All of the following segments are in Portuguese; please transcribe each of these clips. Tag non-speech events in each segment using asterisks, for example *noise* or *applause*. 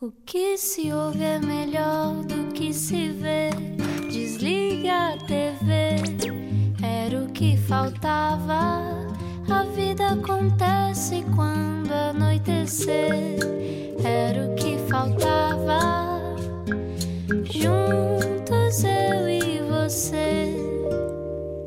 O que se ouve é melhor do que se vê. Desliga a TV, era o que faltava. A vida acontece quando anoitecer, era o que faltava. Juntos eu e você.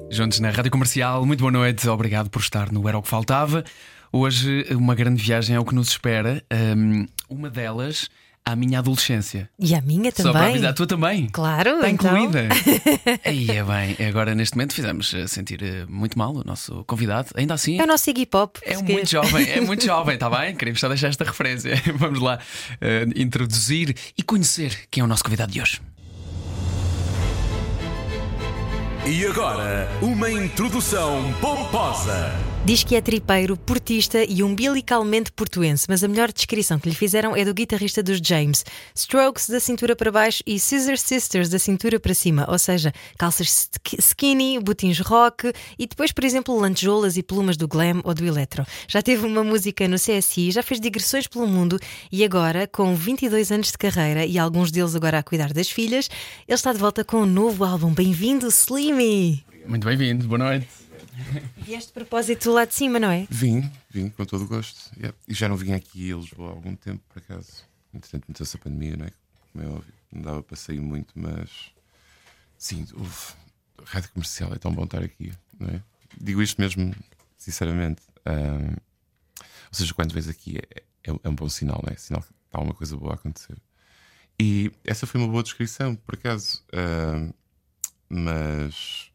Juntos na Rádio Comercial, muito boa noite, obrigado por estar no Era o que Faltava. Hoje, uma grande viagem é o que nos espera. Um, uma delas, à minha adolescência. E a minha Só para também. avisar, a tua também. Claro, Está então. incluída. *laughs* Aí é bem, agora neste momento fizemos eh, sentir eh, muito mal o nosso convidado. Ainda assim, É o nosso Iggy Pop. é muito jovem, é muito *laughs* jovem, está bem? Queremos só deixar esta referência. *laughs* Vamos lá eh, introduzir e conhecer quem é o nosso convidado de hoje. E agora, uma introdução pomposa. Diz que é tripeiro, portista e umbilicalmente portuense, mas a melhor descrição que lhe fizeram é do guitarrista dos James. Strokes da cintura para baixo e Scissor Sisters da cintura para cima, ou seja, calças sk- skinny, botins rock e depois, por exemplo, lantejoulas e plumas do glam ou do electro. Já teve uma música no CSI, já fez digressões pelo mundo e agora, com 22 anos de carreira e alguns deles agora a cuidar das filhas, ele está de volta com um novo álbum. Bem-vindo, Slimmy! Muito bem-vindo, boa noite. *laughs* Vieste de propósito lá de cima, não é? Vim, vim com todo o gosto. Yeah. E já não vim aqui a Lisboa há algum tempo, por acaso. Entretanto, meteu-se a pandemia, não é? Como é óbvio. Não dava para sair muito, mas. Sim, uf, rádio comercial é tão bom estar aqui, não é? Digo isto mesmo, sinceramente. Ahm, ou seja, quando vês aqui é, é, é um bom sinal, não é? Sinal que está uma coisa boa a acontecer. E essa foi uma boa descrição, por acaso. Ahm, mas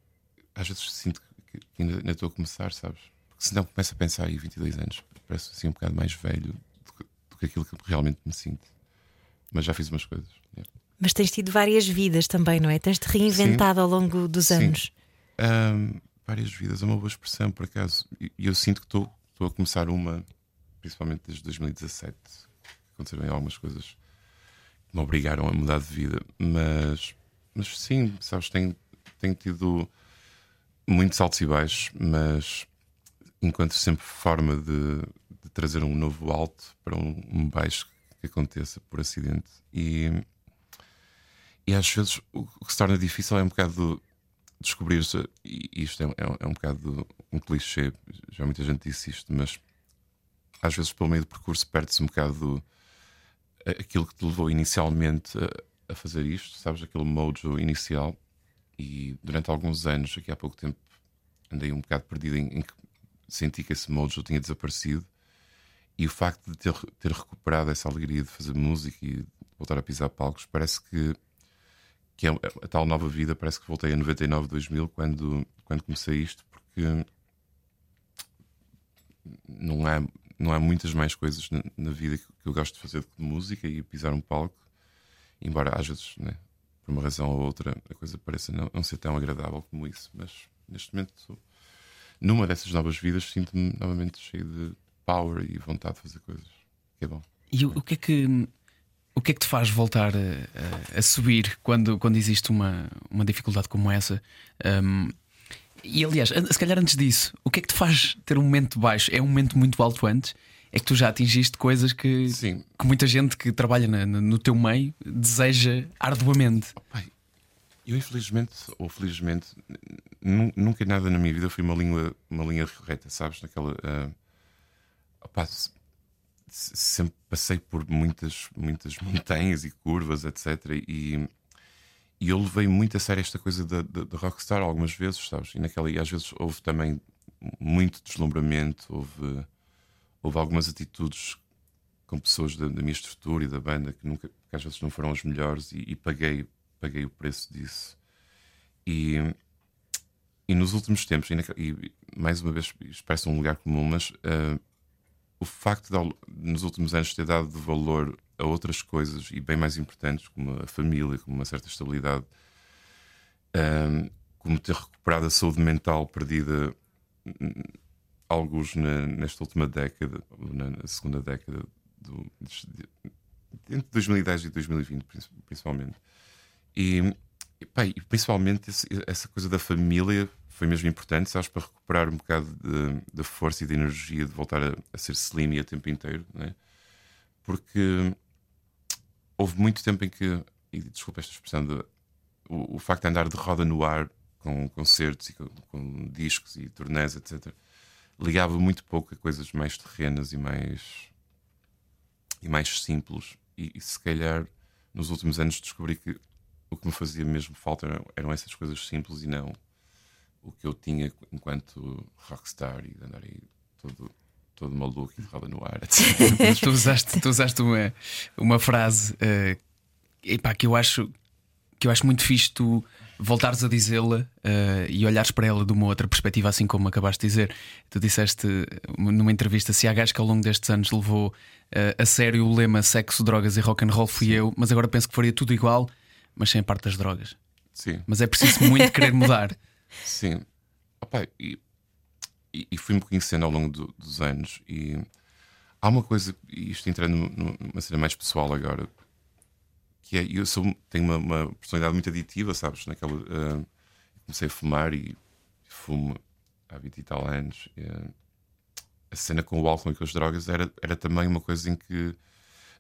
às vezes sinto que, que ainda, ainda estou a começar, sabes? Porque senão começo a pensar aí 22 anos, parece assim um bocado mais velho do que, do que aquilo que realmente me sinto. Mas já fiz umas coisas. yeah. Mas tens tido várias vidas também, não é? Tens-te reinventado ao longo dos Sim. anos. Ahm, várias vidas, é uma boa expressão, por acaso. E e eu sinto que estou a começar uma, principalmente desde 2017. Aconteceram algumas coisas que me obrigaram a mudar de vida. Mas, mas sim, sabes, tenho, tenho tido muitos altos e baixos, mas encontro sempre forma de, de trazer um novo alto para um, um baixo que aconteça por acidente. E, e às vezes o, que se torna difícil é um bocado descobrir-se, e isto é, é, é um bocado um clichê, já muita gente disse isto, mas às vezes pelo meio do percurso perde-se um bocado aquilo que te levou inicialmente a, a fazer isto, sabes, aquele mojo inicial. E durante alguns anos, aqui há pouco tempo, andei um bocado perdido em, em que senti que esse mojo tinha desaparecido. E o facto de ter, ter recuperado essa alegria de fazer música e voltar a pisar palcos, parece que, que é a tal nova vida. Parece que voltei a 99, 2000, quando, quando comecei isto, porque não há, não há muitas mais coisas na, na vida que, que eu gosto de fazer do que de música e pisar um palco. Embora às vezes, né, por uma razão ou outra, a coisa pareça não, não ser tão agradável como isso. Mas neste momento, numa dessas novas vidas, sinto-me novamente cheio de power e vontade de fazer coisas. Que é bom. E o, o que é que o que é que te faz voltar a, a- a subir quando, quando existe uma, uma dificuldade como essa? Um, e aliás, se calhar antes disso, o que é que te faz ter um momento baixo? É um momento muito alto antes? É que tu já atingiste coisas que, Sim. que muita gente que trabalha na- no teu meio deseja arduamente. Pai, eu infelizmente, ou felizmente, nu- nunca nada na minha vida foi uma língua, uma linha reta, sabes? Naquela. ah, opá, se- se- sempre passei por muitas, muitas *laughs* montanhas e curvas, etc. E, e eu levei muito a sério esta coisa da, da, da rockstar algumas vezes, sabes? E, naquela, e às vezes houve também muito deslumbramento, houve, houve algumas atitudes com pessoas da, da minha estrutura e da banda que nunca que às vezes não foram as melhores e, e paguei paguei o preço disso. E, e nos últimos tempos e, naque- e, mais uma vez isto parece um lugar comum mas ah, o facto de nos últimos anos ter dado valor a outras coisas e bem mais importantes como a família como uma certa estabilidade ah, como ter recuperado a saúde mental perdida alguns na- nesta última década, na, segunda década, do, entre 2010 e 2020, princi- principalmente. E, e principalmente esse- essa coisa da família foi mesmo importante, sabes, para recuperar um bocado da força e da energia de voltar a, a ser slim e a tempo inteiro, né? porque houve muito tempo em que, e desculpa esta expressão, de, o, o, facto de andar de roda no ar com concertos e com, com discos e turnés, etc., ligava muito pouco a coisas mais terrenas e mais, e mais simples. E, e se calhar nos últimos anos descobri que o que me fazia mesmo falta eram, eram essas coisas simples e não o que eu tinha enquanto rockstar e andar aí todo todo maluco e roda no ar. *laughs* tu usaste, tu usaste uma, uma frase uh, epá, que eu acho que eu acho muito fixe tu voltares a dizê-la uh, e olhares para ela de uma outra perspectiva, assim como acabaste de dizer. Tu disseste numa entrevista: se há gajo que ao longo destes anos levou uh, a sério o lema sexo, drogas e rock and roll, fui Sim. eu, mas agora penso que faria tudo igual, mas sem a parte das drogas. Sim. Mas é preciso muito querer *laughs* mudar. Sim. Opa, e e, e fui-me conhecendo ao longo do, dos anos. E há uma coisa, e isto entrando numa cena mais pessoal agora, que é eu sou, tenho uma, uma personalidade muito aditiva, sabes? Naquela, uh, comecei a fumar e, fumo há 20 e tal anos. Uh, a cena com o álcool e com as drogas era, era também uma coisa em que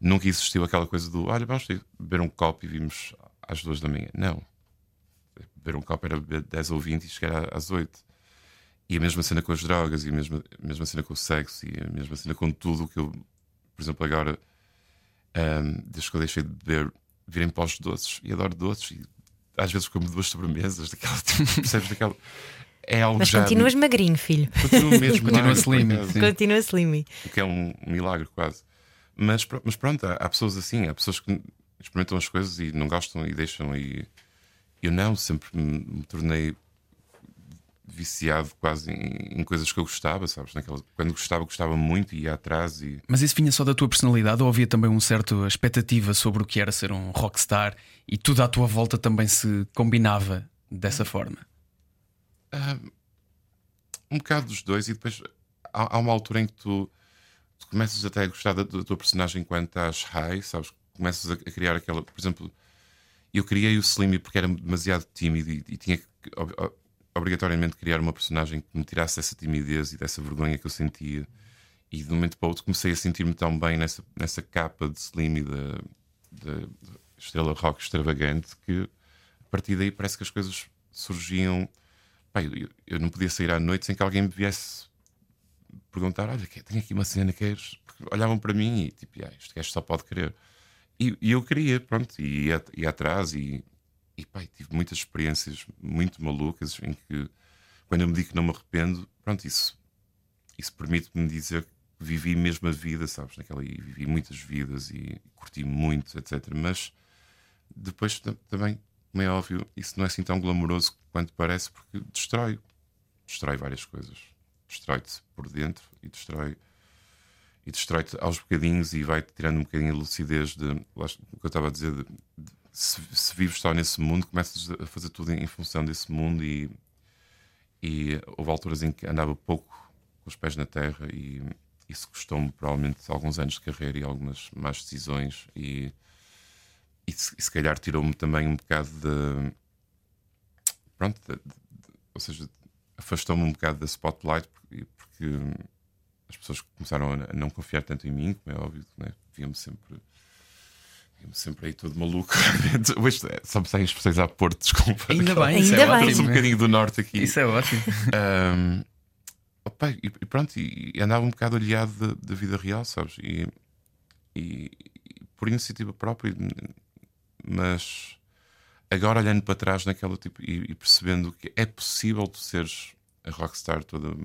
nunca existiu aquela coisa do olha, vamos beber um copo e vimos às duas da manhã. Não. Beber um copo era beber 10 ou 20 e chegar às 8. E a mesma cena com as drogas, e a mesma, a mesma cena com o sexo, e a mesma cena com tudo o que eu, por exemplo, agora, um, desde que eu deixei de beber, virem para os doces, e adoro doces, e às vezes como duas sobremesas, daquela, *laughs* percebes? Daquela, é algo Mas já. continuas magrinho, filho. Continuo mesmo. Continua slim. Continua slim. O que é um milagre, quase. Mas, mas pronto, há, há, pessoas assim, há pessoas que experimentam as coisas e não gostam e deixam. E eu não, sempre me, me tornei viciado quase em, em, coisas que eu gostava, sabes? Naquela, quando gostava, gostava muito e ia atrás. E... Mas isso vinha só da tua personalidade ou havia também um certo expectativa sobre o que era ser um rockstar e tudo à tua volta também se combinava dessa forma? Uh, um bocado dos dois, e depois há, há uma altura em que tu, tu, começas até a gostar da, da tua personagem enquanto estás high, sabes? Começas a, a criar aquela, por exemplo. Eu criei o Slimmy porque era demasiado tímido e, e tinha que obrigatoriamente criar uma personagem que me tirasse dessa timidez e dessa vergonha que eu sentia. E de um momento para o outro comecei a sentir-me tão bem nessa, nessa capa de Slim e da, estrela rock extravagante que a partir daí parece que as coisas surgiam. Pai, eu, eu, não podia sair à noite sem que alguém me viesse perguntar: Olha, tenho aqui uma cena, queres? Porque olhavam para mim e tipo, ah, gajo só pode querer. E, e eu queria, pronto, e ia, ia atrás e e pai, tive muitas experiências muito malucas em que, quando eu me digo que não me arrependo, pronto, isso, isso permite-me dizer que vivi mesmo a vida, sabes? Naquela, e vivi muitas vidas e curti muito, etc. Mas depois também, como é óbvio, isso não é assim tão glamouroso quanto parece, porque destrói, destrói várias coisas. Destrói-te por dentro e destrói e destrói-te aos bocadinhos e vai-te tirando um bocadinho a lucidez de o que eu estava a dizer de, de se, se vives só nesse mundo, começas a fazer tudo em, em função desse mundo e, e houve alturas em que andava pouco com os pés na terra e isso custou-me provavelmente alguns anos de carreira e algumas más decisões e, e, se, se calhar tirou-me também um bocado de pronto, de, de, ou seja, afastou-me um bocado da spotlight porque, porque, as pessoas começaram a não confiar tanto em mim, como é óbvio, né? viam-me sempre sempre aí todo maluco. *laughs* Hoje é, só me saem expressões a Porto, desculpa. Ainda bem, Ainda é bem. ótimo. um bocadinho do norte aqui. Isso é ótimo. Um, opa, e, e, pronto, e, e, andava um bocado aliado da, vida real, sabes? E, e, por iniciativa própria, mas agora olhando para trás naquela tipo e, percebendo que é possível tu seres a rockstar toda.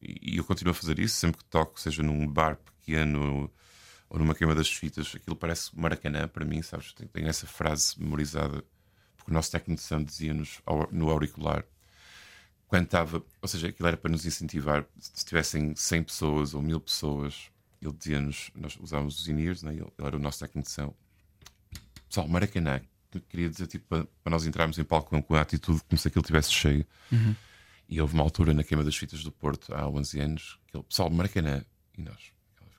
E eu continuo a fazer isso sempre que toco, seja num bar pequeno ou numa queima das fitas, aquilo parece Maracanã para mim, sabes? Tenho essa frase memorizada, porque o nosso técnico de som dizia-nos no auricular, quando estava, ou seja, aquilo era para nos incentivar, se tivessem 100 pessoas ou 1000 pessoas, ele dizia-nos, nós usávamos os in-ears, né? ele, era o nosso técnico de som. Pessoal, Maracanã, queria dizer, tipo, para, para nós entrarmos em palco com, com a atitude como se aquilo estivesse cheio. Uhum. E houve uma altura na queima das fitas do Porto, há 11 anos, que ele, pessoal, Maracanã, e nós,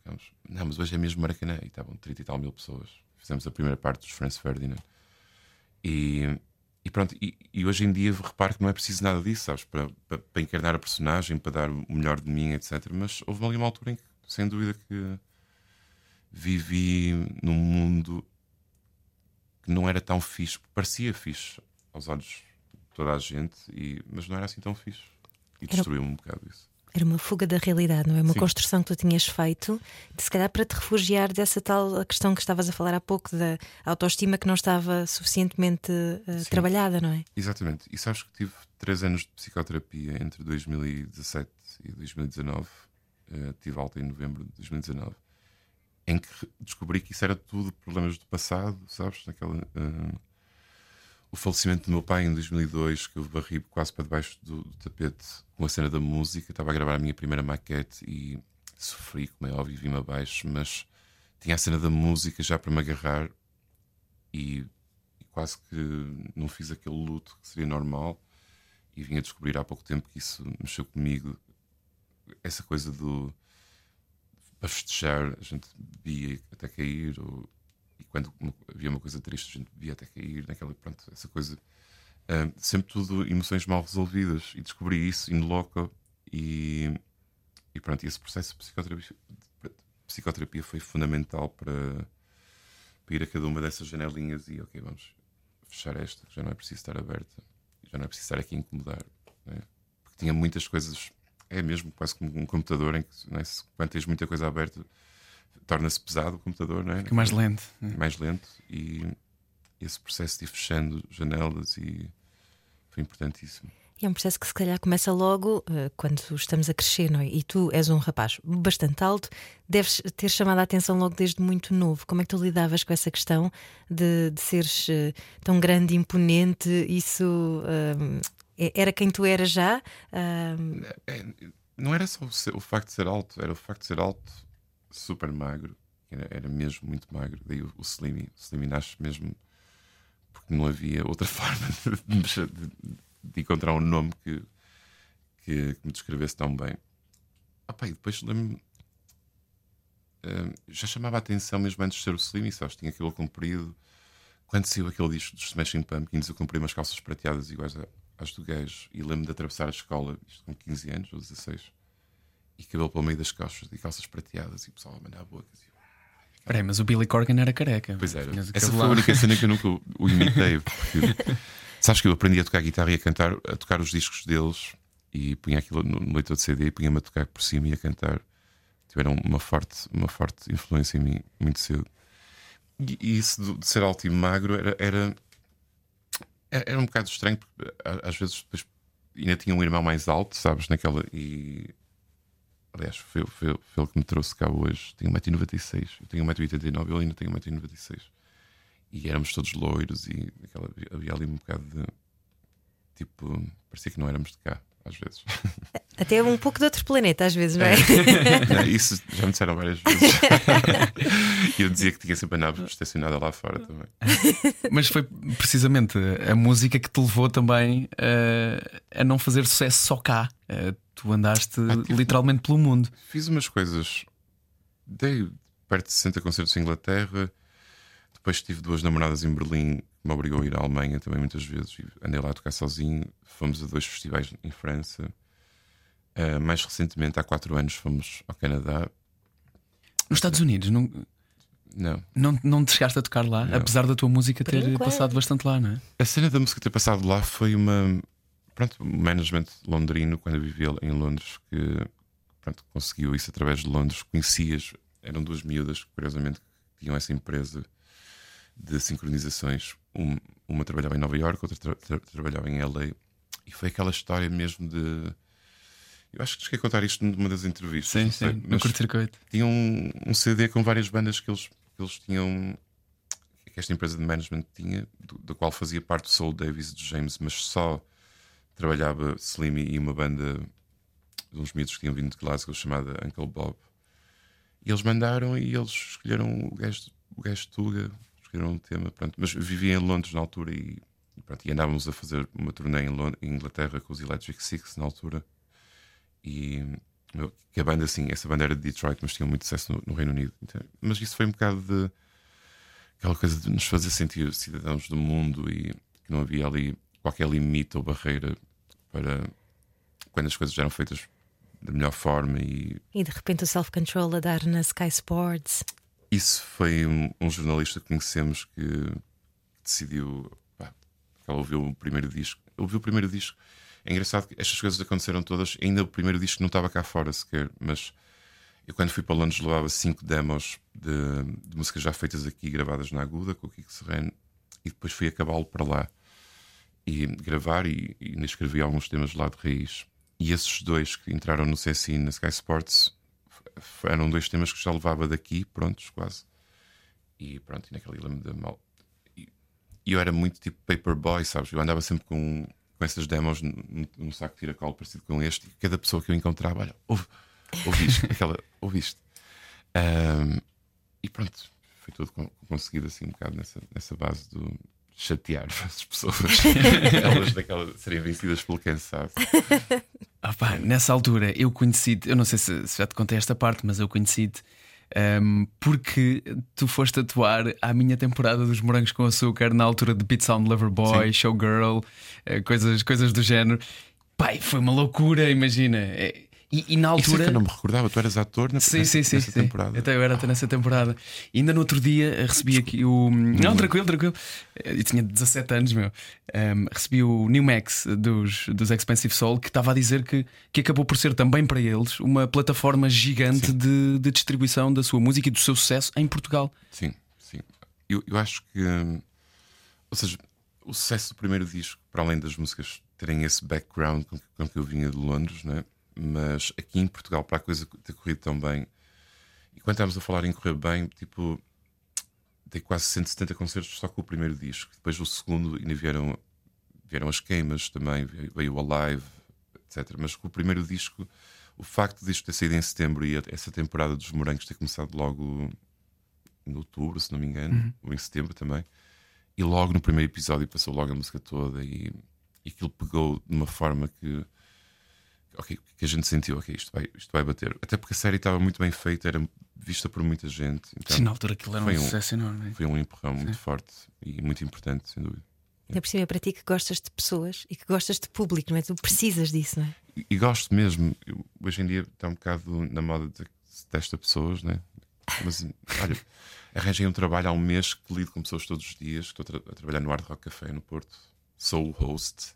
ficamos, não, mas hoje é mesmo Maracanã. E estavam 30 e tal mil pessoas. Fizemos a primeira parte dos Franz Ferdinand. E, e pronto, e, e, hoje em dia reparo que não é preciso nada disso, sabes? Para, para, para, encarnar a personagem, para dar o melhor de mim, etc. Mas houve ali uma altura em que, sem dúvida, que vivi num mundo que não era tão fixe, parecia fixe aos olhos de toda a gente, e, mas não era assim tão fixe. E destruiu-me um bocado isso. Era uma fuga da realidade, não é? Uma Sim. construção que tu tinhas feito, de, se calhar para te refugiar dessa tal questão que estavas a falar há pouco, da autoestima que não estava suficientemente Sim. trabalhada, não é? Exatamente. E sabes que tive três anos de psicoterapia entre 2017 e 2019. eh, tive alta em novembro de 2019. Em que descobri que isso era tudo problemas do passado, sabes? Naquela, eh, o falecimento do meu pai em 2002, que eu varri quase para debaixo do, do tapete com a cena da música. Estava a gravar a minha primeira maquete e sofri, como é óbvio, vim abaixo, mas tinha a cena da música já para me agarrar e e quase que não fiz aquele luto que seria normal e vim a descobrir há pouco tempo que isso mexeu comigo essa coisa do para festejar a gente bebia até cair ou, e quando havia uma coisa triste a gente bebia até cair naquela pronto essa coisa Ah, sempre tudo emoções mal resolvidas e descobri isso in loco e, e pronto esse processo de psicoterapia, psicoterapia foi fundamental para para ir a cada uma dessas janelinhas e ok, vamos fechar esta, já não é preciso estar aberta, já não é preciso estar aqui a incomodar, não é? porque tinha muitas coisas, é mesmo quase como um computador em que é? Se- quando tens muita coisa aberta torna-se pesado o computador, não é? Fica mais lento. mais lento e esse processo de ir fechando janelas e foi importantíssimo. E é um processo que se calhar começa logo eh, quando estamos a crescer, não é? E tu és um rapaz bastante alto, deves ter chamado a atenção logo desde muito novo. Como é que tu lidavas com essa questão de, de seres eh, tão grande e imponente? Isso eh, era quem tu eras já? É, não era só o, ser- o facto de ser alto, era o facto de ser alto, super magro, era, era mesmo muito magro. Daí o, o Slimy, o Slimy nasce mesmo porque não havia outra *laughs* forma de, de- de encontrar um nome que, que, que me descrevesse tão bem. Ah, pá, e depois lembro-me. eh, já chamava a atenção mesmo antes de ser o Slimy, sabes? Tinha aquilo comprido. Quando saiu aquele disco dos Smashing Pumpkins, eu comprei umas calças prateadas iguais a- às do gajo e lembro-me de atravessar a escola, isto com 15 anos ou 16, e cabelo pelo meio das costas e calças prateadas e o pessoal a mandar bocas. E eu, Peraí, mas o Billy Corgan era careca. Pois era. Essa foi a única cena que eu nunca *laughs* o- imitei. Porque, sabes que eu aprendi a tocar guitarra e a cantar, a tocar os discos deles e punha aquilo no, leitor de CD e punha-me a tocar por cima e a cantar. Tiveram uma forte, uma forte influência em mim muito cedo. E, e isso de, ser alto e magro era, era, era, era um bocado estranho, porque a- às vezes depois ainda tinha um irmão mais alto, sabes? Naquela. E, aliás, foi, foi, foi ele que me trouxe cá hoje. Tenho 1,96m, eu tenho 1,89m, ele ainda tem 1,96m. E éramos todos loiros e aquela, havia ali um bocado de. Tipo, parecia que não éramos de cá, às vezes. *laughs* até um pouco de outro planeta, às vezes, não é? *laughs* Não, Isso já me disseram várias vezes. *laughs* e eu dizia que tinha sempre a nave estacionada lá fora também. Mas foi precisamente a música que te levou também eh, a não fazer sucesso só cá. Eh, tu andaste Ah, tive- literalmente pelo mundo. Fiz umas coisas. Dei perto de 60 concertos em Inglaterra. Depois tive duas namoradas em Berlim que me obrigou a ir à Alemanha também muitas vezes. Andei lá a tocar sozinho. Fomos a dois festivais em França. Ah, mais recentemente, há quatro anos, fomos ao Canadá. Nos Estados Unidos, não, Não. não, não te chegaste a tocar lá, Não. apesar da tua música ter passado bastante lá, não é? A cena da música ter passado lá foi uma. Pronto, o management londrino, quando eu vivia em Londres, que pronto, conseguiu isso através de Londres. Conhecias, eram duas miúdas, curiosamente, que tinham essa empresa de sincronizações. Um- uma trabalhava em Nova York, outra tra- tra- trabalhava em LA. E foi aquela história mesmo de. Eu acho que cheguei a contar isto numa das entrevistas. Sim, sei, sim, no curto-circuito. tinham um, um CD com várias bandas que eles, que eles tinham. que esta empresa de management tinha, do, da qual fazia parte o Soul Davis e do James, mas só trabalhava Slimmy e uma banda de uns miúdos que tinham vindo de Glasgow chamada Uncle Bob. E eles mandaram e eles escolheram o gajo, o gajo Tuga, escolheram um tema. Pronto, mas vivia em Londres na altura e, pronto, e andávamos a fazer uma turnê em, Lon- em Inglaterra com os Electric Six na altura. E que a banda, assim, essa banda era de Detroit, mas tinha muito sucesso no, no Reino Unido. Então, mas isso foi um bocado de aquela coisa de nos fazer sentir cidadãos do mundo e que não havia ali qualquer limite ou barreira para quando as coisas eram feitas da melhor forma e E de repente o self-control a dar na Sky Sports. isso foi um, um jornalista que conhecemos que decidiu. Pá, ela ouviu o primeiro disco. Ouviu o primeiro disco. É engraçado que estas coisas aconteceram todas. Ainda o primeiro disco não estava cá fora sequer, mas eu quando fui para Londres levava cinco demos de, de músicas já feitas aqui, gravadas na Aguda, com o Kiko Serrano, e depois fui acabá-lo para lá e gravar e, e ainda escrevi alguns temas lá de raiz. E esses dois que entraram no CSI na Sky Sports eram dois temas que já levava daqui, prontos, quase. E pronto, e naquele lembro da mal. E eu era muito tipo paperboy, sabes? Eu andava sempre com, com essas demos num, num saco de tiracolo parecido com este, e cada pessoa que eu encontrava, olha, ouve, ouviste, *laughs* aquela, ouviste. Um, e pronto, foi tudo conseguido assim um bocado nessa, nessa base do chatear *laughs* as pessoas, *laughs* elas daquela serem vencidas pelo cansado. Ah, pá, nessa altura eu conheci-te, eu não sei se, se, já te contei esta parte, mas eu conheci-te um, porque tu foste atuar à minha temporada dos Morangos com Açúcar na altura de Beat Sound Lover Boy, Sim. Showgirl, uh, coisas, coisas do género. Pai, foi uma loucura, imagina. E, e, na altura. Isso é que eu não me recordava, tu eras ator na, sim, nessa, sim, sim, nessa sim. temporada. Até eu era até nessa temporada. E ainda no outro dia eh, recebi aqui o. Não, tranquilo, tranquilo. Eu tinha 17 anos, meu. Um, recebi o New Max dos, dos Expensive Soul que estava a dizer que, que acabou por ser também para eles uma plataforma gigante de, de, distribuição da sua música e do seu sucesso em Portugal. Sim, sim. Eu, eu acho que. Hum, ou seja, o sucesso do primeiro disco, para além das músicas terem esse background com, com que eu vinha de Londres, não é? Mas aqui em Portugal, para a coisa ter corrido tão bem, e quando estávamos a falar em correr bem, tipo, dei quase 170 concertos só com o primeiro disco. Depois o segundo ainda vieram, vieram as queimas também, veio o Alive, etc. Mas com o primeiro disco, o facto disto ter saído em setembro e essa temporada dos morangos ter começado logo em outubro, se não me engano, uhum. ou em setembro também, e logo no primeiro episódio passou logo a música toda e, e aquilo pegou de uma forma que ok, que a gente sentiu, ok, isto vai, isto vai bater. Até porque a série estava muito bem feita, era vista por muita gente. Então, Sim, na altura aquilo era um, um sucesso enorme. Foi um empurrão Sim. muito forte e muito importante, sem dúvida. Ainda por cima é para ti que gostas de pessoas e que gostas de público, não é? Tu precisas disso, não é? E, e gosto mesmo. Eu, hoje em dia está um bocado na moda de se testa pessoas, né? Mas *laughs* olha, arranjei um trabalho há um mês que lido com pessoas todos os dias. Estou a, tra a trabalhar no Hard Rock Café no Porto. Sou o host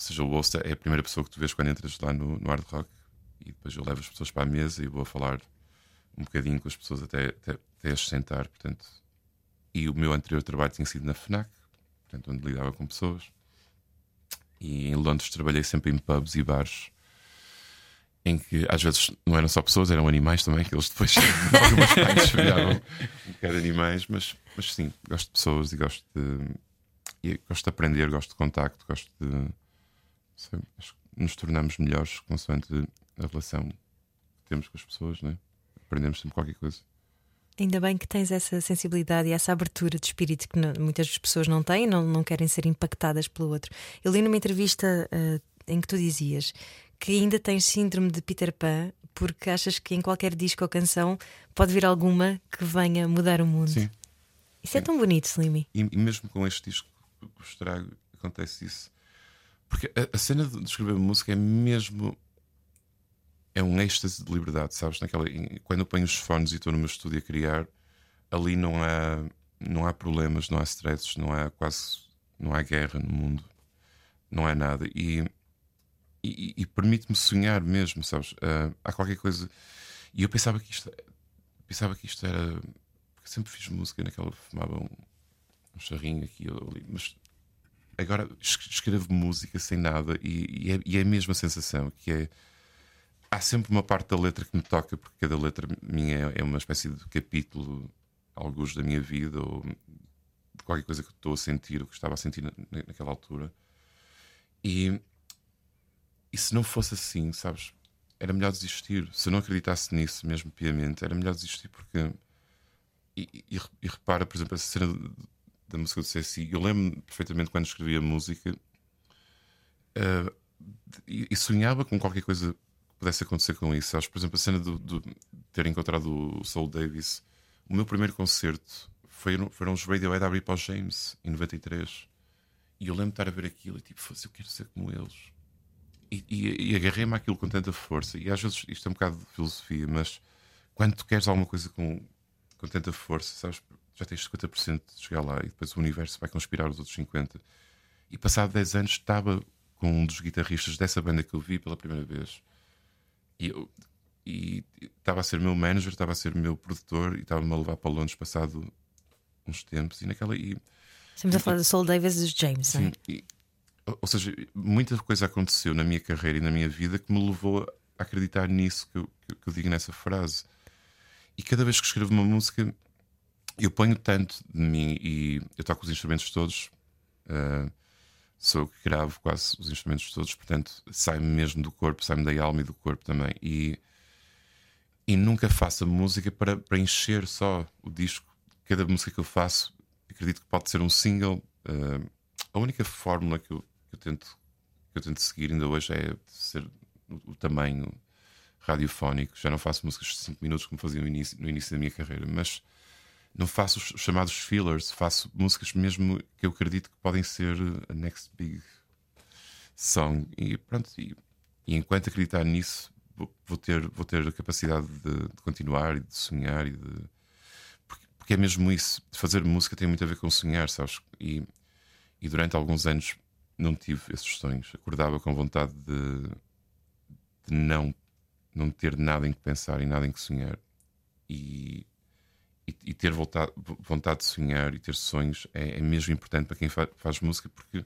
ou seja, o host é a primeira pessoa que tu vês quando entras lá no, no Hard Rock e depois eu levo as pessoas para a mesa e vou a falar um bocadinho com as pessoas até, até, até as sentar. Portanto, e o meu anterior trabalho tinha sido na FNAC, portanto, onde lidava com pessoas. E em Londres trabalhei sempre em pubs e bares em que às vezes não eram só pessoas, eram animais também, que eles depois *laughs* *laughs* algumas partes viravam um bocado animais, mas, mas sim, gosto de pessoas e gosto de, e gosto de aprender, gosto de contacto, gosto de nos tornamos melhores consoante a relação que temos com as pessoas, né? aprendemos sempre qualquer coisa. Ainda bem que tens essa sensibilidade e essa abertura de espírito que não, muitas pessoas não têm, não, não querem ser impactadas pelo outro. Eu li numa entrevista uh, em que tu dizias que ainda tens síndrome de Peter Pan porque achas que em qualquer disco ou canção pode vir alguma que venha mudar o mundo. Sim. Isso é é tão bonito, Slimy. E, e, mesmo com este disco que estrago, acontece isso. Porque a, a cena de escrever música é mesmo. É um êxtase de liberdade, sabes? Naquela, quando eu ponho os fones e estou no meu estúdio a criar, ali não há, não há problemas, não há stresses, não há quase. não há guerra no mundo, não há nada. E, e, e permite-me sonhar mesmo, sabes? Uh, há qualquer coisa. E eu pensava que isto, pensava que isto era. Porque sempre fiz música naquela. fumava um, um charrinho aqui ou ali, mas agora escrevo música sem nada e, e, é, e é a mesma sensação que é há sempre uma parte da letra que me toca porque cada letra minha é uma espécie de capítulo alguns da minha vida ou de qualquer coisa que estou a sentir ou que estava a sentir na, naquela altura. E, e se não fosse assim sabes era melhor desistir. Se eu não acreditasse nisso mesmo piamente era melhor desistir porque e, e, repara por exemplo essa cena da música do CSI. Eu lembro perfeitamente quando escrevia música uh, e, e, sonhava com qualquer coisa que pudesse acontecer com isso. Sabes? Por exemplo, a cena de ter encontrado o Soul Davis. O meu primeiro concerto foi, foram os Radiohead abrir para os James em 93. E eu lembro de estar a ver aquilo e tipo, eu quero ser como eles. E, e, e agarrei-me àquilo com tanta força. E às vezes isto é um bocado de filosofia, mas quando tu queres alguma coisa com, com tanta força, sabes? Já tens 50% de chegar lá e depois o universo vai conspirar os outros 50%. E passado 10 anos estava com um dos guitarristas dessa banda que eu vi pela primeira vez. E eu e estava a ser meu manager, estava a ser meu produtor e estava-me a levar para Londres passado uns tempos e naquela e Estamos a falar do Soul Davis e dos James, é? Sim, e- ou seja, muita coisa aconteceu na minha carreira e na minha vida que me levou a acreditar nisso que eu, que eu digo nessa frase. E cada vez que escrevo uma música, eu ponho tanto de mim e eu toco os instrumentos todos, ah, sou que gravo quase os instrumentos todos, portanto, sai-me mesmo do corpo, sai-me da alma e do corpo também. E, e nunca faço a música para, para encher só o disco. Cada música que eu faço, acredito que pode ser um single. ah, a única fórmula que eu, que eu tento, que eu tento seguir ainda hoje é ser o, o tamanho radiofónico. Já não faço músicas de 5 minutos como fazia no início, no início da minha carreira, mas não faço os chamados fillers, faço músicas mesmo que eu acredito que podem ser a next big song. E pronto, e, e enquanto acreditar nisso, vou, ter, vou ter a capacidade de, de continuar e de sonhar e de. Porque, porque é mesmo isso. Fazer música tem muito a ver com sonhar, sabes? E, e durante alguns anos não tive esses sonhos. Acordava com vontade de, de não, não ter nada em que pensar e nada em que sonhar. E, e, ter voltado, vontade de sonhar e ter sonhos é, é mesmo importante para quem fa- faz música, porque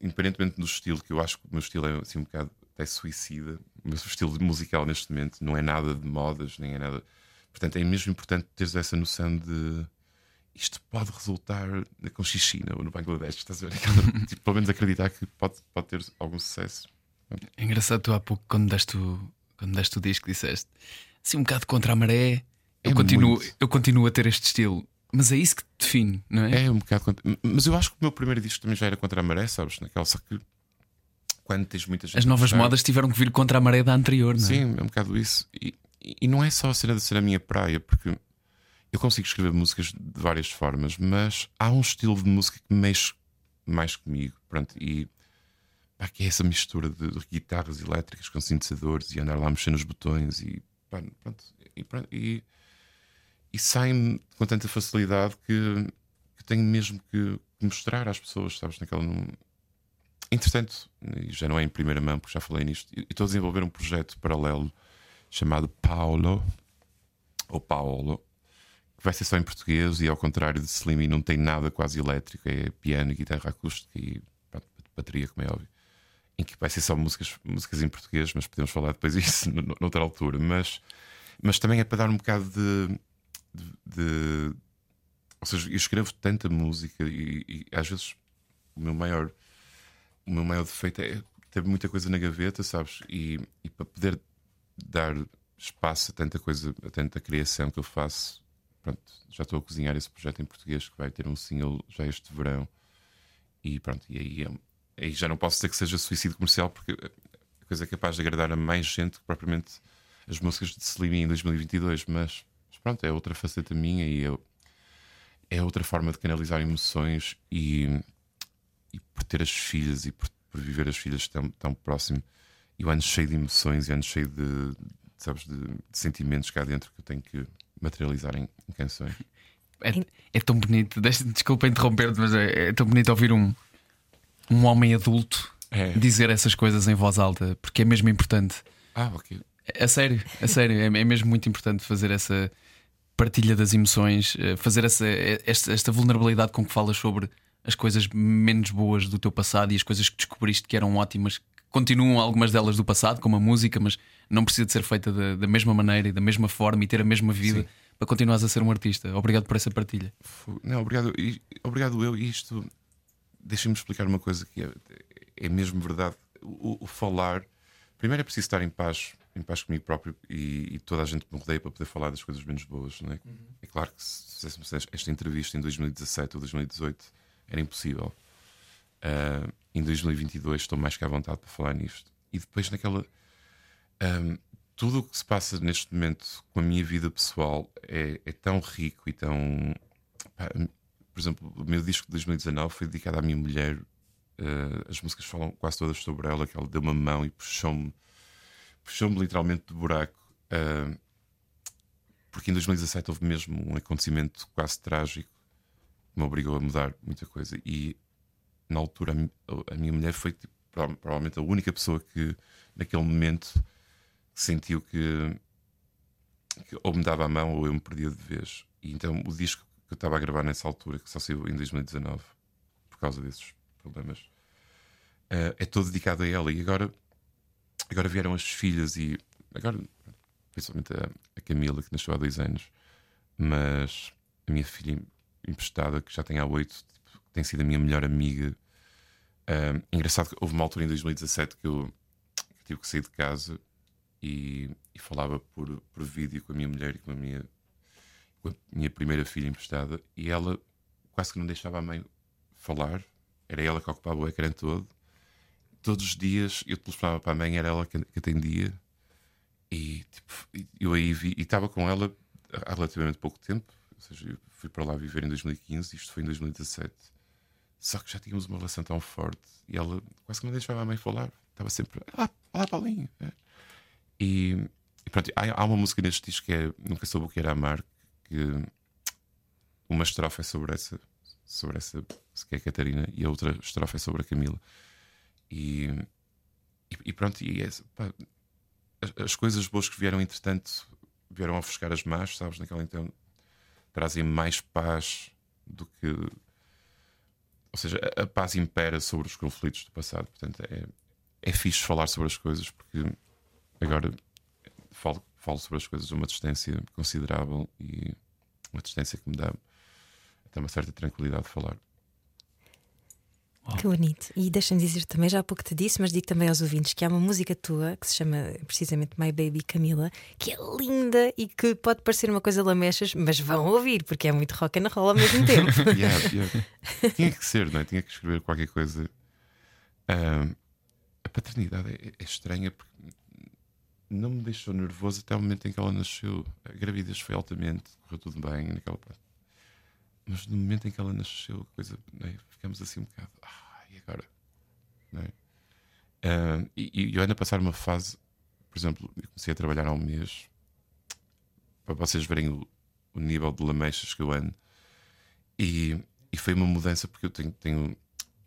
independentemente do estilo, que eu acho que o meu estilo é assim um bocado até suicida, o meu estilo musical neste momento não é nada de modas, nem é nada. Portanto, é mesmo importante teres essa noção de isto pode resultar na Conchichina ou no Bangladesh, estás a ver? *laughs* Tipo, pelo menos acreditar que pode, pode ter algum sucesso. É engraçado tu há pouco, quando deste o, quando deste o disco, disseste assim um bocado contra a maré. Eu, É continuo, muito. eu continuo a ter este estilo, mas é isso que te define, não é? É um bocado. Mas eu acho que o meu primeiro disco também já era contra a maré, sabes? Naquela, só que quando tens muita gente. As novas modas tiveram que vir contra a maré da anterior, não é? Sim, é um bocado isso. E, e- não é só a cena de ser a minha praia, porque eu consigo escrever músicas de várias formas, mas há um estilo de música que mexe mais comigo. Pronto, e pá, que é essa mistura de, de guitarras elétricas com sintetizadores e andar lá mexer nos botões e pá, pronto, e, pronto, e, e sai-me com tanta facilidade que, que tenho mesmo que mostrar às pessoas, sabes? Naquela. Num... Entretanto, e já não é em primeira mão, porque já falei nisto, e estou a desenvolver um projeto paralelo chamado Paulo, ou Paolo, que vai ser só em português e ao contrário de Slimmy não tem nada quase elétrico, é piano, guitarra acústica e pronto, bateria, como é óbvio. Em que vai ser só músicas, músicas em português, mas podemos falar depois *laughs* no- noutra altura. Mas, mas também é para dar um bocado de, de- de- Ou seja, eu escrevo tanta música e, e às vezes o meu maior o meu maior defeito é ter muita coisa na gaveta, sabes? E, e para poder dar espaço a tanta coisa, a tanta criação que eu faço, pronto, já estou a cozinhar esse projeto em português que vai ter um single já este verão. E pronto, e aí, aí já não posso dizer que seja suicídio comercial, porque a coisa é capaz de agradar a mais gente que propriamente as músicas de Slimmy em 2022, mas, mas pronto, é outra faceta minha e eu, é outra forma de canalizar emoções e, e por ter as filhas e por, por viver as filhas tão, tão próximo e o ano cheio de emoções e o ano cheio de, sabes, de, de sentimentos cá dentro que eu tenho que materializar em, em canções. É, é tão bonito, desculpa interromper-te, mas é, é tão bonito ouvir um, um homem adulto É. dizer essas coisas em voz alta, porque é mesmo importante. Ah, ok. A sério, a sério, é, é mesmo muito importante fazer essa partilha das emoções, eh, fazer essa, esta, esta vulnerabilidade com que falas sobre as coisas menos boas do teu passado e as coisas que descobriste que eram ótimas, que continuam algumas delas do passado, como a música, mas não precisa de ser feita da, da mesma maneira e da mesma forma e ter a mesma vida Sim. para continuares a ser um artista. Obrigado por essa partilha. Não, obrigado, obrigado eu. E isto, deixa-me explicar uma coisa que é, é mesmo verdade. O, o falar, primeiro é preciso estar em paz, em paz comigo próprio e, e toda a gente que me rodeia para poder falar das coisas menos boas. Não é? é claro que se fizéssemos esta entrevista em 2017 ou 2018 era impossível. Ah, em 2022 estou mais que à vontade para falar nisto. E depois naquela. ahm, tudo o que se passa neste momento com a minha vida pessoal é, é tão rico e tão. pá, por exemplo, o meu disco de 2019 foi dedicado à minha mulher. Ah, as músicas falam quase todas sobre ela, que ela deu uma mão e puxou-me puxou-me literalmente do buraco. Ah, porque em 2017 houve mesmo um acontecimento quase trágico que me obrigou a mudar muita coisa. E na altura a, a minha mulher foi tipo, provavelmente a única pessoa que naquele momento sentiu que, que, ou me dava a mão ou eu me perdia de vez. E então o disco que eu estava a gravar nessa altura, que só saiu em 2019, por causa desses problemas, uh, é todo dedicado a ela. E agora, agora vieram as filhas e agora, principalmente a, a Camila, que nasceu há dois anos, mas a minha filha emprestada, que já tem há oito, tipo, tem sido a minha melhor amiga. Uh, engraçado que houve uma altura em 2017 que eu, que tive que sair de casa e, e, falava por, por vídeo com a minha mulher e com a minha, com a minha primeira filha emprestada e ela quase que não deixava a mãe falar, era ela que ocupava o ecrã todo. Todos os dias eu telefonava para a mãe, era ela que, atendia e tipo, eu aí vi e estava com ela há relativamente pouco tempo, ou seja, eu fui para lá viver em 2015, isto foi em 2017. Só que já tínhamos uma relação tão forte e ela quase que não deixava a mãe falar, estava sempre, ah, olá, Paulinho. É. E, e pronto, há, há, uma música neste disco que é Nunca Soube o que era amar, que uma estrofe é sobre essa, sobre essa que é a Catarina, e a outra estrofe é sobre a Camila. E, e, pronto, e é, pá, as, as, coisas boas que vieram, entretanto, vieram ofuscar as más, sabes? Naquela então trazem mais paz do que. Ou seja, a, a paz impera sobre os conflitos do passado. Portanto, é, é fixe falar sobre as coisas porque agora falo, falo sobre as coisas a uma distância considerável e uma distância que me dá até uma certa tranquilidade de falar. Que bonito. E deixa-me dizer também, já há pouco te disse, mas digo também aos ouvintes que há uma música tua que se chama precisamente My Baby Camila, que é linda e que pode parecer uma coisa lamechas, mas vão ouvir, porque é muito rock and roll ao mesmo *laughs* tempo. yeah, yeah. Tinha que ser, não é? Tinha que escrever qualquer coisa. A paternidade é, é estranha porque não me deixou nervoso até o momento em que ela nasceu. A gravidez foi altamente, correu tudo bem naquela parte. Mas no momento em que ela nasceu, coisa, é? ficamos assim um bocado. Ah, e agora? É? Uh, e, e, eu ando a passar uma fase, por exemplo, comecei a trabalhar há um mês para vocês verem o, o nível de lamechas que eu ando. E, e foi uma mudança porque eu tenho, tenho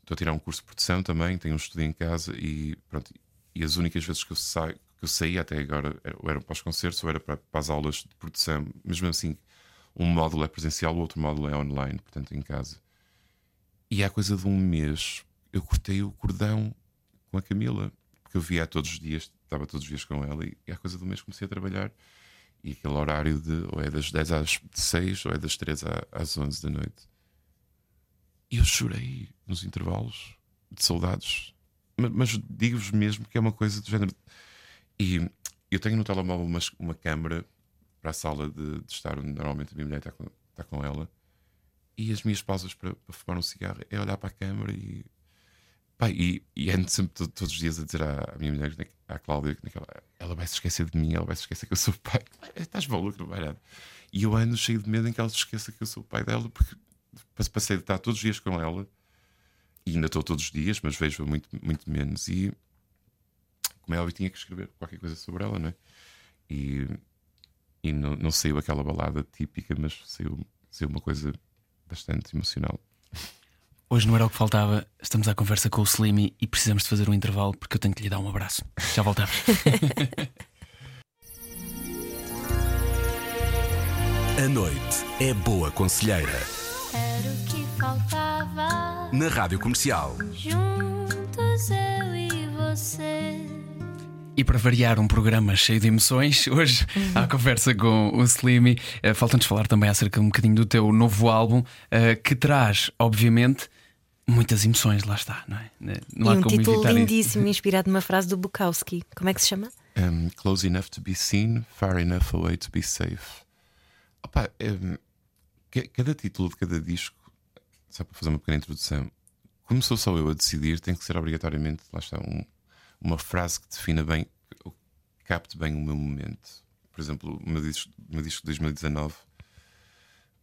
estou a tirar um curso de produção também, tenho um estudo em casa e pronto. E as únicas vezes que eu saio, que eu saía até agora, ou era para os concertos ou era para, para as aulas de produção, mesmo assim um módulo é presencial, o outro módulo é online, portanto em casa. E há coisa de um mês eu cortei o cordão com a Camila, porque eu via todos os dias, estava todos os dias com ela, e há coisa de um mês comecei a trabalhar. E aquele horário de ou é das 10 às 6 ou é das 3 às 11 da noite. E eu chorei nos intervalos de saudades. Mas, mas digo-vos mesmo que é uma coisa do género. E eu tenho no telemóvel uma, uma câmera para a sala de, de, estar onde normalmente a minha mulher está com, está com ela. E as minhas pausas para, para, fumar um cigarro é olhar para a câmara e. Pá, e, e ando sempre todos os dias a dizer à, à minha mulher, à Cláudia, que naquela, ela vai se esquecer de mim, ela vai se esquecer que eu sou o pai. Estás maluco, não vai nada. E eu ando cheio de medo em que ela se esqueça que eu sou o pai dela, porque passei de estar todos os dias com ela e ainda estou todos os dias, mas vejo muito, muito menos. E como é óbvio, tinha que escrever qualquer coisa sobre ela, não é? E e não, não saiu aquela balada típica, mas saiu, saiu uma coisa bastante emocional. Hoje não era o que faltava, estamos à conversa com o Slimy e precisamos de fazer um intervalo porque eu tenho que lhe dar um abraço. Já voltamos. *laughs* A noite é boa conselheira. Era o que faltava. Na rádio comercial. Juntos eu e você. E para variar um programa cheio de emoções, *laughs* hoje há conversa com o Slimy. Uh, Falta-nos falar também acerca um bocadinho do teu novo álbum, uh, que traz, obviamente, muitas emoções, lá está, não é? Não e um título lindíssimo, isso. *laughs* inspirado numa frase do Bukowski. Como é que se chama? Um, close enough to be seen, far enough away to be safe. Opa, um, cada título de cada disco, só para fazer uma pequena introdução, como sou só eu a decidir, tem que ser obrigatoriamente, lá está, um uma frase que defina bem, capte bem o meu momento. Por exemplo, o meu disco, meu disco de 2019,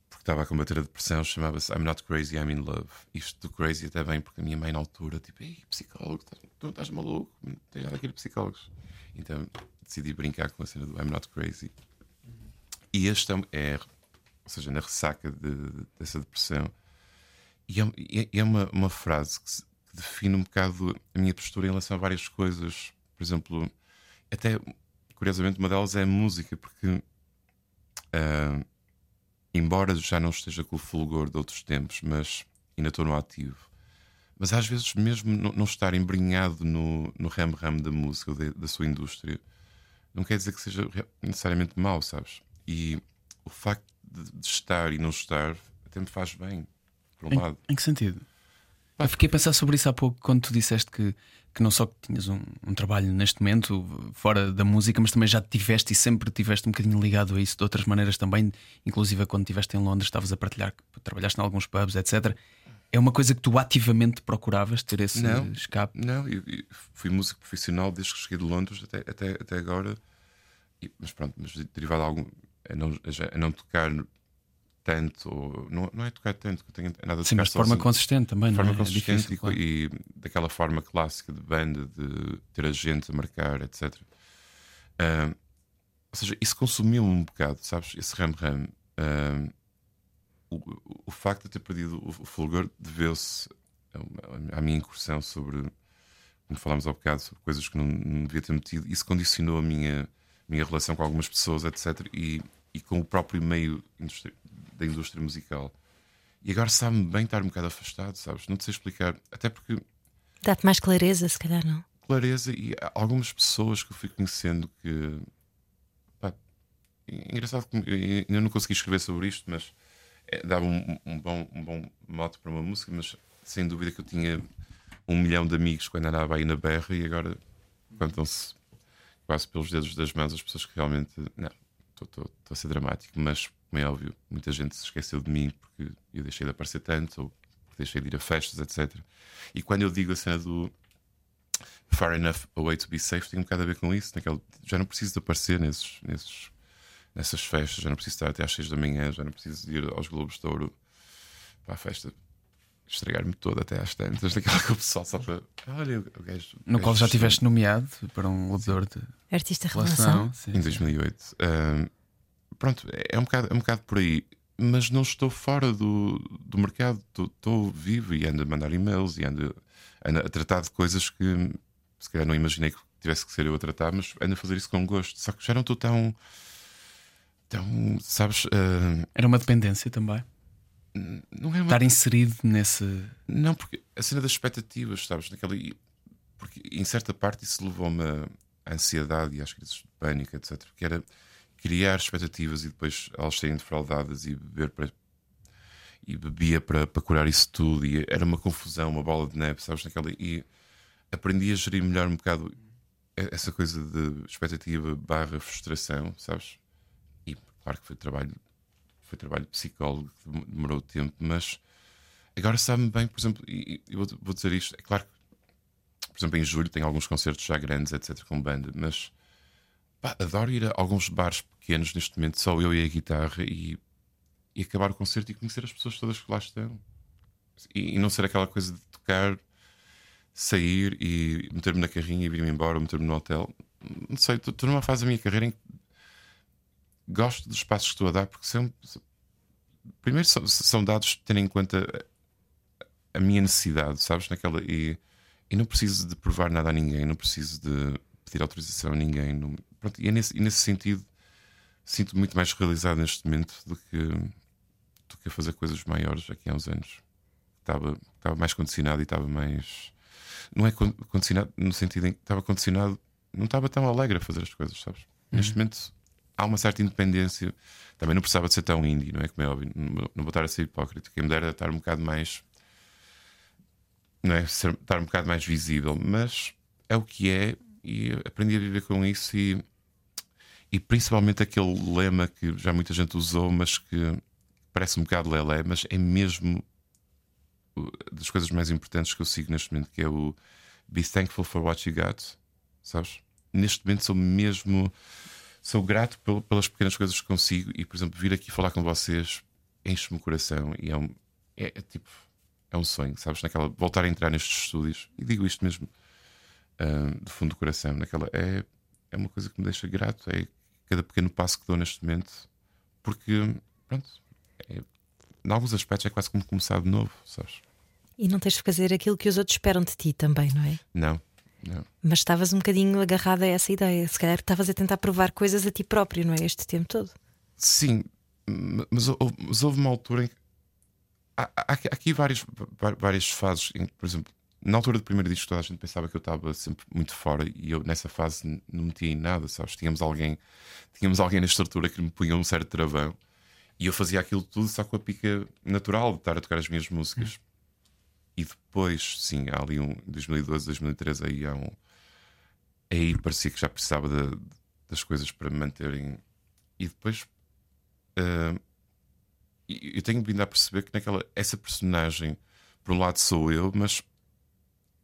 porque estava a combater a depressão, chamava-se I'm Not Crazy, I'm in Love. Isto do crazy até bem, porque a minha mãe na altura, tipo, ei, psicólogo, tu estás maluco, não tens nada aqui de psicólogos. Então decidi brincar com a cena do I'm Not Crazy. E este é, é ou seja, na ressaca de, dessa depressão. E é, é uma, uma frase que, se, que, define um bocado a minha postura em relação a várias coisas. Por exemplo, até curiosamente, uma delas é a música, porque uh, embora já não esteja com o fulgor de outros tempos, mas ainda estou no ativo. Mas às vezes, mesmo não estar embrenhado no, no ramo-ramo da música ou da sua indústria, não quer dizer que seja necessariamente mau, sabes? E o facto de, de estar e não estar até me faz bem, por um em, lado. Em que sentido? Pá. Fiquei a pensar sobre isso há pouco quando tu disseste que, que não só tinhas um, um, trabalho neste momento fora da música, mas também já tiveste e sempre tiveste um bocadinho ligado a isso de outras maneiras também, inclusive quando estiveste em Londres, estavas a partilhar que trabalhaste em alguns pubs, etc. É uma coisa que tu ativamente procuravas ter esse não, escape? Não, eu, eu fui músico profissional desde que cheguei de Londres até, até, até agora. E, mas pronto, mas derivado de algum. A não, a não tocar tanto, ou, não, não é tocar tanto, que eu tenho nada de Sim, mas de forma consistente também, de forma é? consistente é difícil, e, claro. e, daquela forma clássica de banda, de ter a gente a marcar, etc. Uh, ou seja, isso consumiu-me um bocado, sabes? Esse ram-ram. Uh, o, o, facto de ter perdido o, o fulgor deveu-se à minha incursão sobre, como falámos há bocado, sobre coisas que não, não devia ter metido. Isso condicionou a minha, minha relação com algumas pessoas, etc. E, e com o próprio meio industri da indústria musical. E agora sabe-me bem estar um bocado afastado, sabes? Não te sei explicar. Até porque. Dá-te mais clareza, se calhar não. Clareza e algumas pessoas que eu fui conhecendo que. Pá, engraçado que ainda não consegui escrever sobre isto, mas é, dava um, um, bom, um bom mote para uma música. Mas sem dúvida que eu tinha um milhão de amigos quando andava aí na berra e agora contam-se quase pelos dedos das mãos as pessoas que realmente. Não, estou a ser dramático, mas como é óbvio, muita gente se esqueceu de mim porque eu deixei de aparecer tanto, ou deixei de ir a festas, etc. E quando eu digo a cena do Far Enough Away to Be Safe, tem um bocado a ver com isso. Naquele, já não preciso de aparecer nesses, nesses, nessas festas, já não preciso estar até às 6 da manhã, já não preciso ir aos Globos de Ouro para a festa estragar-me toda até às tantas, daquela que o pessoal só para. Olha, o gajo. No qual já estiveste nomeado para um locutor de. Artista Revelação. Em 2008. Um, pronto, é um, bocado, é um bocado por aí. Mas não estou fora do, do mercado, estou, estou vivo e ando a mandar e-mails e ando, ando a tratar de coisas que se calhar não imaginei que tivesse que ser eu a tratar, mas ando a fazer isso com gosto. Só que já não estou tão. tão sabes. Uh... Era uma dependência também. Não é uma... Estar inserido nesse. Não, porque a cena das expectativas, sabes? Naquela... Porque em certa parte isso levou-me à ansiedade e às crises de pânico, etc. Que era criar expectativas e depois elas serem defraudadas e beber para. E bebia para, para curar isso tudo, e era uma confusão, uma bola de neve, sabes? Naquela... E aprendi a gerir melhor um bocado essa coisa de expectativa barra frustração, sabes? E claro que foi trabalho foi trabalho psicólogo que demorou tempo, mas agora sabe-me bem, por exemplo, e eu vou dizer isto, é claro que, por exemplo, em julho tem alguns concertos já grandes, etc., com banda, mas adoro ir a alguns bares pequenos neste momento, só eu e a guitarra, e, e acabar o concerto e conhecer as pessoas todas que lá estão. E, e não ser aquela coisa de tocar, sair e meter-me na carrinha e vir-me embora, ou meter-me no hotel. Não sei, estou numa fase da minha carreira em que gosto dos passos que estou a dar, porque são. Primeiro, são, são dados tendo em conta a, a minha necessidade, sabes? Naquela, e, e não preciso de provar nada a ninguém, não preciso de pedir autorização a ninguém. Não, pronto, e, é nesse, e nesse sentido, sinto-me muito mais realizado neste momento do que, do que a fazer coisas maiores aqui há uns anos. Estava, estava mais condicionado e estava mais. Não é condicionado no sentido em que estava condicionado, não estava tão alegre a fazer as coisas, sabes? Uhum. Neste momento há uma certa independência. Também não precisava de ser tão indie, não é? Como é óbvio. Não, vou estar a ser hipócrita. Quem me dera estar um bocado mais. Não é? Estar um bocado mais visível. Mas é o que é e aprendi a viver com isso. E, e principalmente aquele lema que já muita gente usou, mas que parece um bocado lelé, mas é mesmo das coisas mais importantes que eu sigo neste momento, que é o Be thankful for what you got. Sabes? Neste momento sou mesmo sou grato pelas pequenas coisas que consigo e, por exemplo, vir aqui falar com vocês enche-me o coração e é, um, é, é, tipo é um sonho, sabes? Naquela, voltar a entrar nestes estúdios e digo isto mesmo uh, do fundo do coração. Naquela, é, é uma coisa que me deixa grato. É cada pequeno passo que dou neste momento porque, pronto, é, em alguns aspectos é quase como começar de novo, sabes? E não tens de fazer aquilo que os outros esperam de ti também, não é? Não, não. Mas estavas um bocadinho agarrada a essa ideia. Se calhar estavas a tentar provar coisas a ti próprio, não é? Este tempo todo. Sim, ma- mas, mas houve uma altura em que. Há, há- aqui várias, várias fases. Em, por exemplo, na altura do primeiro disco, toda a gente pensava que eu estava sempre muito fora e eu nessa fase não metia em nada, sabes? Tínhamos alguém, tínhamos alguém na estrutura que me punha um certo travão e eu fazia aquilo tudo só com a pica natural de estar a tocar as minhas músicas. E depois, sim, há ali um 2012, 2013, aí há um. Aí parecia que já precisava da- das coisas para me manterem. E depois e eu tenho vindo a perceber que naquela essa personagem, por um lado sou eu, mas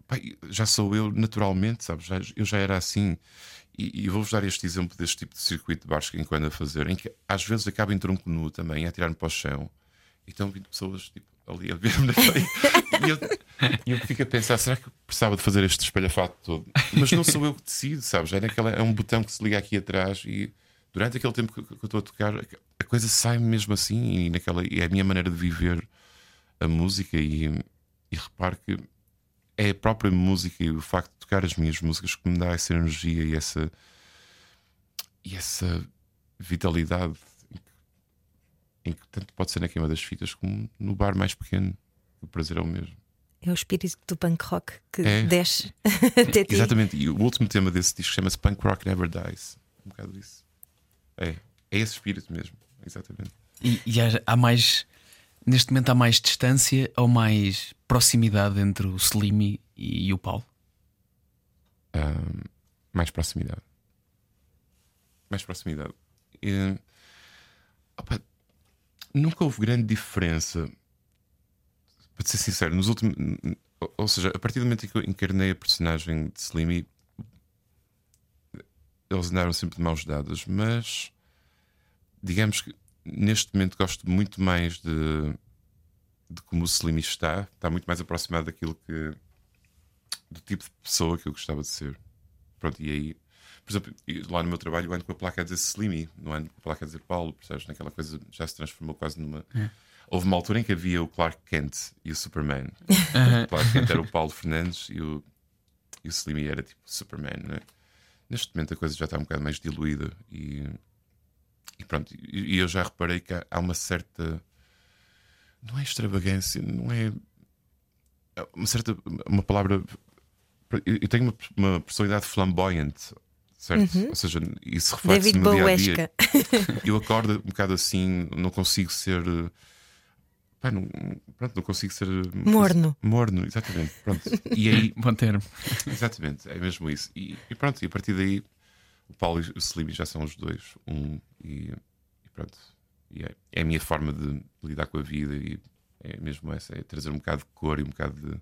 pá, já sou eu naturalmente, sabes? Já, eu já era assim. E, e vou-vos dar este exemplo deste tipo de circuito de bares que enquanto a fazer, em que às vezes acaba em tronco nu também, a tirar-me para o chão, e estão vindo pessoas tipo, ali a ver-me naquela. *laughs* e eu, e eu fico a pensar: será que eu precisava de fazer este espalhafato todo? Mas não sou eu que decido, sabes? É, naquela, é um botão que se liga aqui atrás e durante aquele tempo que, que eu estou a tocar, a coisa sai-me mesmo assim e, naquela, e é a minha maneira de viver a música. E, e reparo que é a própria música e o facto de tocar as minhas músicas que me dá essa energia e essa, e essa vitalidade em que, em que tanto pode ser na queima das fitas como no bar mais pequeno. O prazer é o mesmo. É o espírito do punk rock que É. desce *laughs* até ti. Exatamente. E o último tema desse disco chama-se Punk Rock Never Dies. Um bocado isso. É. É esse espírito mesmo. Exatamente. E, e há, há mais. Neste momento há mais distância ou mais proximidade entre o Slimy e, o Paulo? Mais proximidade. Mais proximidade. Opa, nunca houve grande diferença. Para ser sincero, nos últimos. ou- seja, a partir do momento em que eu encarnei a personagem de Slimy, eles andaram sempre de mãos dadas, mas digamos que neste momento gosto muito mais de, de como o Slimy está, está muito mais aproximado daquilo que do tipo de pessoa que eu gostava de ser. Pronto, e aí, por exemplo, lá no meu trabalho eu ando com a placa a dizer Slimy, não ando com a placa a dizer Paulo, percebes? Naquela coisa já se transformou quase numa. Houve uma altura em que havia o Clark Kent e o Superman. *laughs* O Clark Kent era o Paulo Fernandes e o, e o Slimy era tipo Superman, não é? Neste momento a coisa já está um bocado mais diluída e, e pronto. E, eu já reparei que há, uma certa. Não é extravagância, não é. é Uma certa. Uma palavra. Eu tenho uma, uma personalidade flamboyante, certo? Ou seja, isso reflete-se no dia a dia. *laughs* Eu acordo um bocado assim, não consigo ser. Pá, não, pronto, não consigo ser. Morno. Morno, exatamente. Pronto. E *laughs* aí, Bom termo. exatamente, é mesmo isso. E, e pronto, e a partir daí, o Paulo e o Slim já são os dois. Um, e, e pronto. E é, é a minha forma de lidar com a vida e é mesmo essa: é trazer um bocado de cor e um bocado de,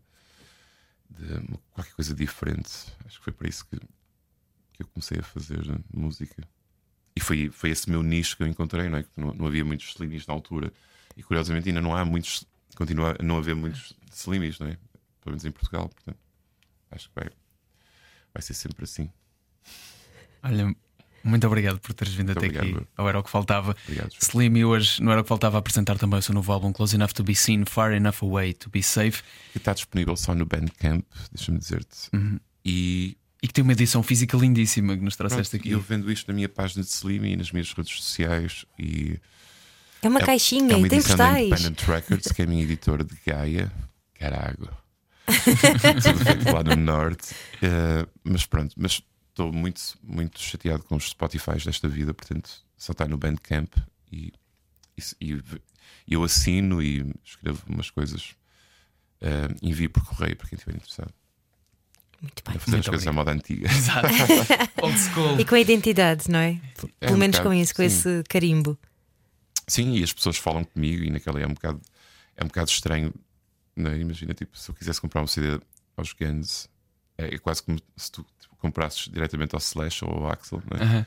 de qualquer coisa diferente. Acho que foi para isso que, que eu comecei a fazer música. E foi, foi esse meu nicho que eu encontrei, não é? Que não, não havia muitos slimies na altura. E curiosamente ainda não há muitos, continua a não haver muitos slimies, não é? Pelo menos em Portugal. Portanto, acho que vai, vai ser sempre assim. Olha, muito obrigado por teres vindo Muito até obrigado, aqui. Bruno. Ou era o que faltava. Obrigado. João. Slimy hoje não era o que faltava apresentar também o seu novo álbum Close Enough to Be Seen, Far Enough Away to Be Safe Que está disponível só no Bandcamp, deixa-me dizer-te. E e que tem uma edição física lindíssima que nos pronto, trouxeste aqui. eu vendo isto na minha página de Slim e nas minhas redes sociais. E É uma é, caixinha é uma e tem edição da postais. Independent Records, que é a minha editora de Gaia. Carago. *laughs* Tudo feito lá no Norte. Eh, mas pronto, mas estou muito, muito chateado com os Spotify desta vida, portanto, só está no Bandcamp e, e, e eu assino e escrevo umas coisas. eh, envio por correio para quem estiver interessado. Muito bem. Fazer Muito as coisas à moda antiga. *laughs* Exato. Old school. E com a identidade, não é? É Pelo um menos bocado, com isso, com sim. esse carimbo. Sim, e as pessoas falam comigo e naquela é um bocado, é um bocado estranho. Não é? Imagina, tipo, se eu quisesse comprar um CD aos Guns, é quase como se tu comprasses diretamente ao Slash ou ao Axel. Não é? Aham.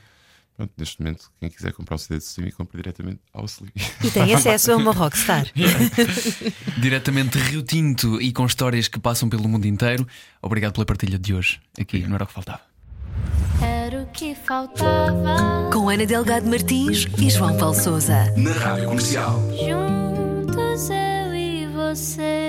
Pronto, neste momento, quem quiser comprar um CD de Slim, compra diretamente ao Slim. E tem acesso a uma rockstar. *laughs* Diretamente de Rio Tinto e com histórias que passam pelo mundo inteiro. Obrigado pela partilha de hoje aqui, não era o que faltava. Era o que faltava. Com Ana Delgado Martins e João Paulo Souza. Na Rádio Comercial. Juntos eu e você.